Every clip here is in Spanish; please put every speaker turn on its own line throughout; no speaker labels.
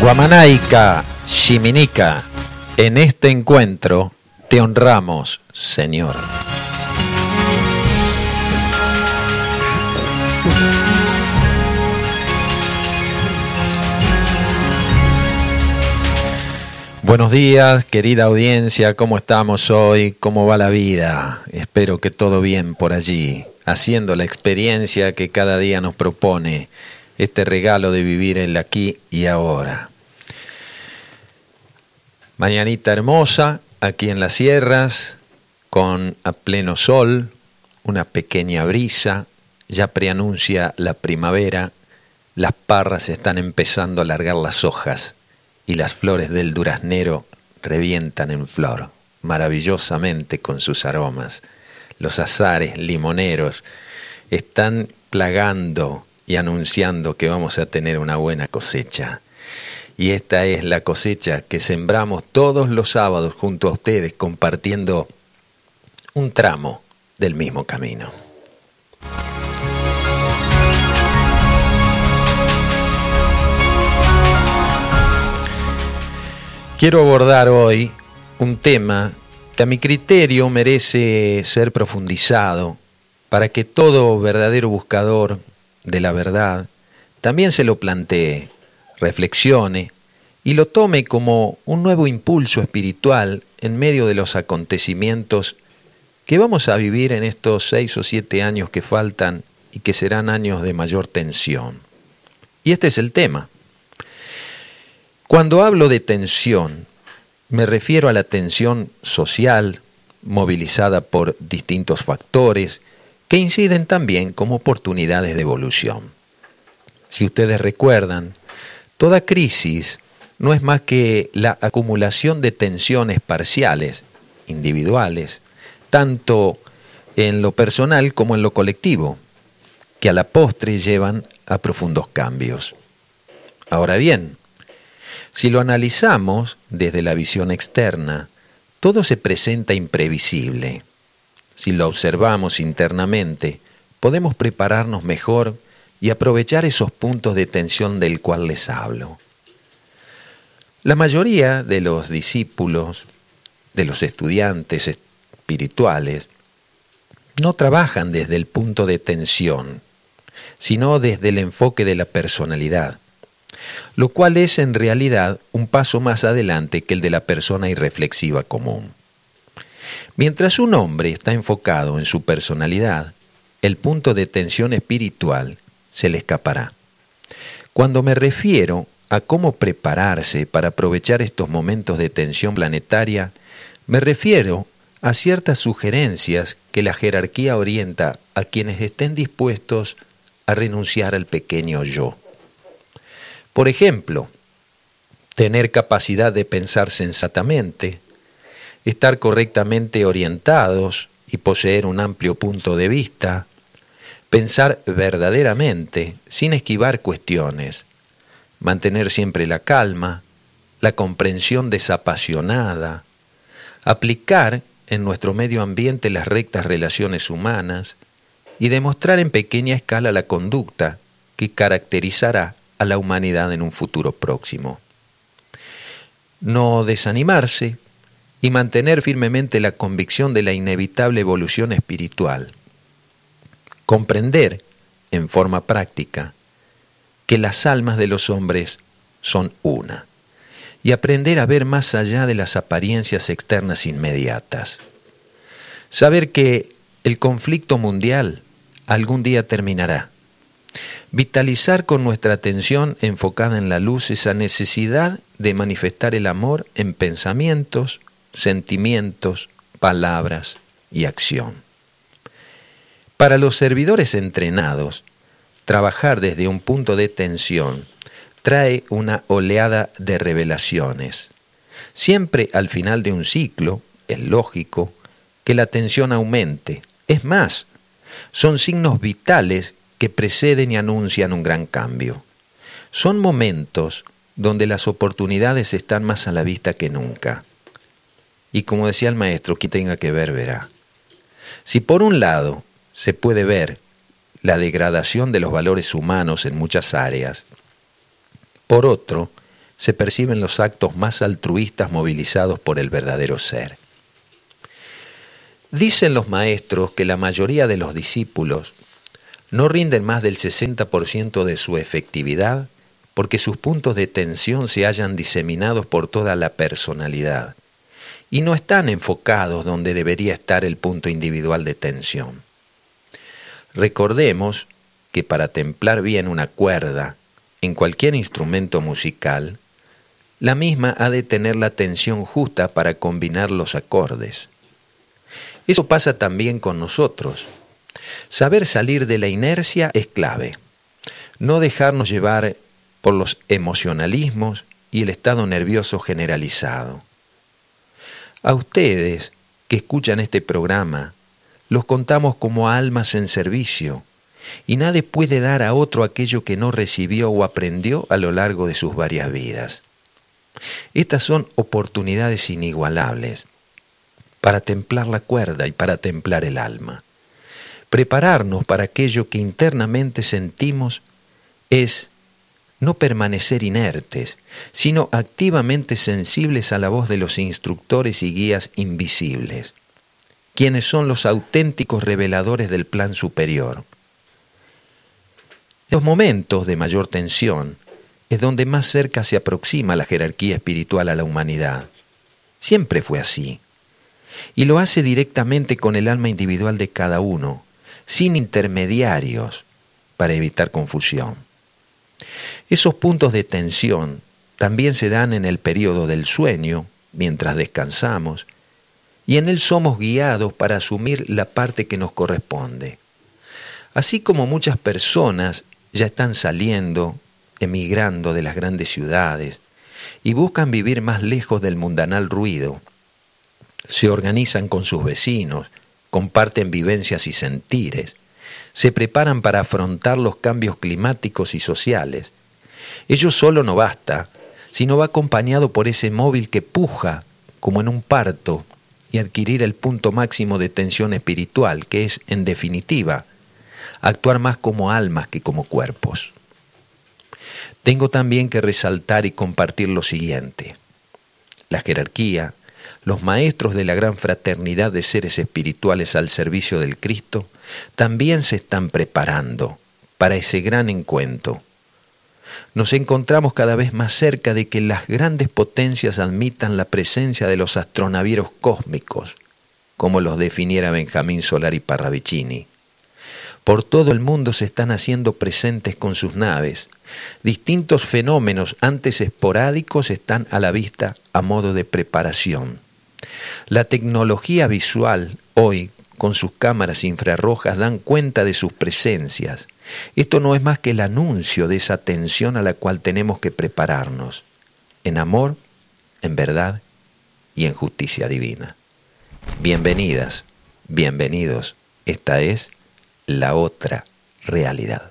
Guamanaica, Shiminica, en este encuentro te honramos, Señor. Buenos días, querida audiencia, ¿cómo estamos hoy? ¿Cómo va la vida? Espero que todo bien por allí, haciendo la experiencia que cada día nos propone este regalo de vivir el aquí y ahora. Mañanita hermosa, aquí en las sierras, con a pleno sol, una pequeña brisa, ya preanuncia la primavera, las parras están empezando a largar las hojas y las flores del duraznero revientan en flor, maravillosamente con sus aromas. Los azares limoneros están plagando y anunciando que vamos a tener una buena cosecha. Y esta es la cosecha que sembramos todos los sábados junto a ustedes compartiendo un tramo del mismo camino. Quiero abordar hoy un tema que a mi criterio merece ser profundizado para que todo verdadero buscador de la verdad, también se lo plantee, reflexione y lo tome como un nuevo impulso espiritual en medio de los acontecimientos que vamos a vivir en estos seis o siete años que faltan y que serán años de mayor tensión. Y este es el tema. Cuando hablo de tensión, me refiero a la tensión social movilizada por distintos factores que inciden también como oportunidades de evolución. Si ustedes recuerdan, toda crisis no es más que la acumulación de tensiones parciales, individuales, tanto en lo personal como en lo colectivo, que a la postre llevan a profundos cambios. Ahora bien, si lo analizamos desde la visión externa, todo se presenta imprevisible si lo observamos internamente, podemos prepararnos mejor y aprovechar esos puntos de tensión del cual les hablo. La mayoría de los discípulos, de los estudiantes espirituales, no trabajan desde el punto de tensión, sino desde el enfoque de la personalidad, lo cual es en realidad un paso más adelante que el de la persona irreflexiva común. Mientras un hombre está enfocado en su personalidad, el punto de tensión espiritual se le escapará. Cuando me refiero a cómo prepararse para aprovechar estos momentos de tensión planetaria, me refiero a ciertas sugerencias que la jerarquía orienta a quienes estén dispuestos a renunciar al pequeño yo. Por ejemplo, tener capacidad de pensar sensatamente, estar correctamente orientados y poseer un amplio punto de vista, pensar verdaderamente sin esquivar cuestiones, mantener siempre la calma, la comprensión desapasionada, aplicar en nuestro medio ambiente las rectas relaciones humanas y demostrar en pequeña escala la conducta que caracterizará a la humanidad en un futuro próximo. No desanimarse, y mantener firmemente la convicción de la inevitable evolución espiritual. Comprender, en forma práctica, que las almas de los hombres son una, y aprender a ver más allá de las apariencias externas inmediatas. Saber que el conflicto mundial algún día terminará. Vitalizar con nuestra atención enfocada en la luz esa necesidad de manifestar el amor en pensamientos, sentimientos, palabras y acción. Para los servidores entrenados, trabajar desde un punto de tensión trae una oleada de revelaciones. Siempre al final de un ciclo es lógico que la tensión aumente. Es más, son signos vitales que preceden y anuncian un gran cambio. Son momentos donde las oportunidades están más a la vista que nunca. Y como decía el maestro, que tenga que ver, verá. Si por un lado se puede ver la degradación de los valores humanos en muchas áreas, por otro, se perciben los actos más altruistas movilizados por el verdadero ser. Dicen los maestros que la mayoría de los discípulos no rinden más del 60% de su efectividad porque sus puntos de tensión se hayan diseminados por toda la personalidad y no están enfocados donde debería estar el punto individual de tensión. Recordemos que para templar bien una cuerda en cualquier instrumento musical, la misma ha de tener la tensión justa para combinar los acordes. Eso pasa también con nosotros. Saber salir de la inercia es clave. No dejarnos llevar por los emocionalismos y el estado nervioso generalizado. A ustedes que escuchan este programa, los contamos como almas en servicio, y nadie puede dar a otro aquello que no recibió o aprendió a lo largo de sus varias vidas. Estas son oportunidades inigualables para templar la cuerda y para templar el alma. Prepararnos para aquello que internamente sentimos es no permanecer inertes, sino activamente sensibles a la voz de los instructores y guías invisibles, quienes son los auténticos reveladores del plan superior. En los momentos de mayor tensión es donde más cerca se aproxima la jerarquía espiritual a la humanidad. Siempre fue así. Y lo hace directamente con el alma individual de cada uno, sin intermediarios, para evitar confusión. Esos puntos de tensión también se dan en el periodo del sueño, mientras descansamos, y en él somos guiados para asumir la parte que nos corresponde. Así como muchas personas ya están saliendo, emigrando de las grandes ciudades, y buscan vivir más lejos del mundanal ruido, se organizan con sus vecinos, comparten vivencias y sentires, se preparan para afrontar los cambios climáticos y sociales. Ello solo no basta, sino va acompañado por ese móvil que puja, como en un parto, y adquirir el punto máximo de tensión espiritual, que es, en definitiva, actuar más como almas que como cuerpos. Tengo también que resaltar y compartir lo siguiente. La jerarquía, los maestros de la gran fraternidad de seres espirituales al servicio del Cristo, también se están preparando para ese gran encuentro. Nos encontramos cada vez más cerca de que las grandes potencias admitan la presencia de los astronavieros cósmicos, como los definiera Benjamín Solari Parravicini. Por todo el mundo se están haciendo presentes con sus naves. Distintos fenómenos antes esporádicos están a la vista a modo de preparación. La tecnología visual hoy con sus cámaras infrarrojas dan cuenta de sus presencias. Esto no es más que el anuncio de esa tensión a la cual tenemos que prepararnos, en amor, en verdad y en justicia divina. Bienvenidas, bienvenidos, esta es la otra realidad.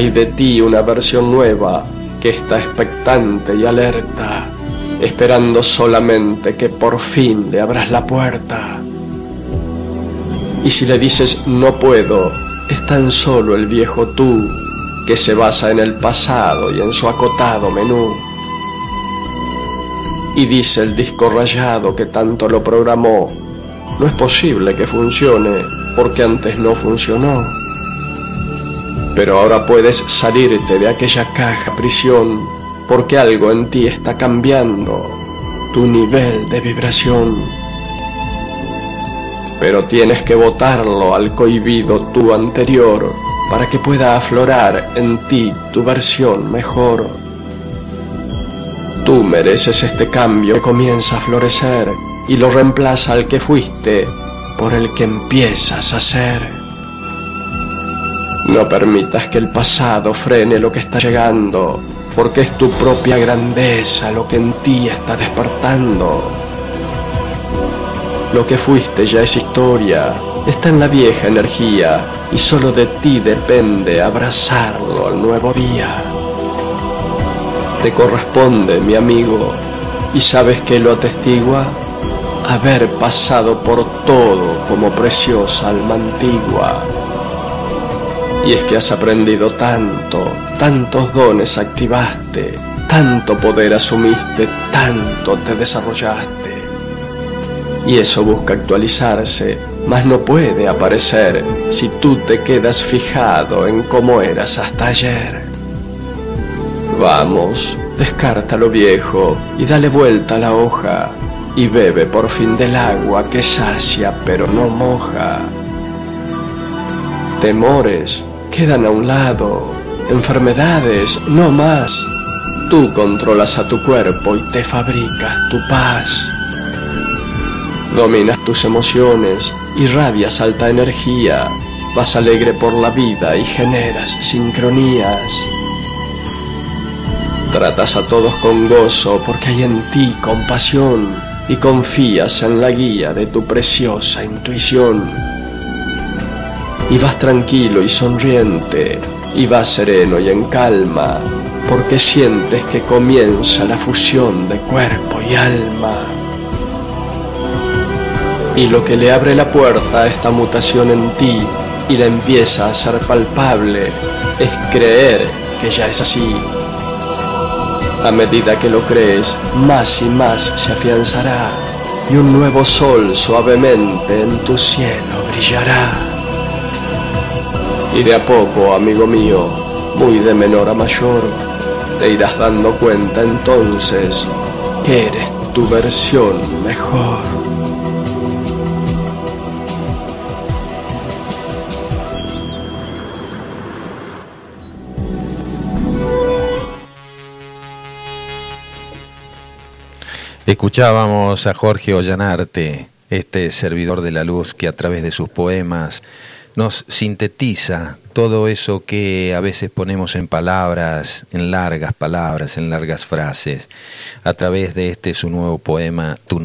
Hay de ti una versión nueva que está expectante y alerta, esperando solamente que por fin le abras la puerta. Y si le dices no puedo, es tan solo el viejo tú que se basa en el pasado y en su acotado menú. Y dice el disco rayado que tanto lo programó, no es posible que funcione porque antes no funcionó pero ahora puedes salirte de aquella caja prisión porque algo en ti está cambiando tu nivel de vibración. Pero tienes que botarlo al cohibido tu anterior para que pueda aflorar en ti tu versión mejor. Tú mereces este cambio que comienza a florecer y lo reemplaza al que fuiste por el que empiezas a ser. No permitas que el pasado frene lo que está llegando, porque es tu propia grandeza lo que en ti está despertando. Lo que fuiste ya es historia está en la vieja energía y solo de ti depende abrazarlo al nuevo día. Te corresponde, mi amigo, y sabes que lo atestigua haber pasado por todo como preciosa alma antigua. Y es que has aprendido tanto, tantos dones activaste, tanto poder asumiste, tanto te desarrollaste. Y eso busca actualizarse, mas no puede aparecer si tú te quedas fijado en cómo eras hasta ayer. Vamos, descarta lo viejo y dale vuelta a la hoja y bebe por fin del agua que sacia pero no moja. Temores quedan a un lado, enfermedades no más. Tú controlas a tu cuerpo y te fabricas tu paz. Dominas tus emociones, irradias alta energía, vas alegre por la vida y generas sincronías. Tratas a todos con gozo porque hay en ti compasión y confías en la guía de tu preciosa intuición. Y vas tranquilo y sonriente, y vas sereno y en calma, porque sientes que comienza la fusión de cuerpo y alma. Y lo que le abre la puerta a esta mutación en ti y la empieza a ser palpable es creer que ya es así a medida que lo crees, más y más se afianzará y un nuevo sol suavemente en tu cielo brillará. Y de a poco, amigo mío, muy de menor a mayor, te irás dando cuenta entonces que eres tu versión mejor.
Escuchábamos a Jorge Ollanarte, este servidor de la luz que a través de sus poemas nos sintetiza todo eso que a veces ponemos en palabras, en largas palabras, en largas frases, a través de este su nuevo poema, Tu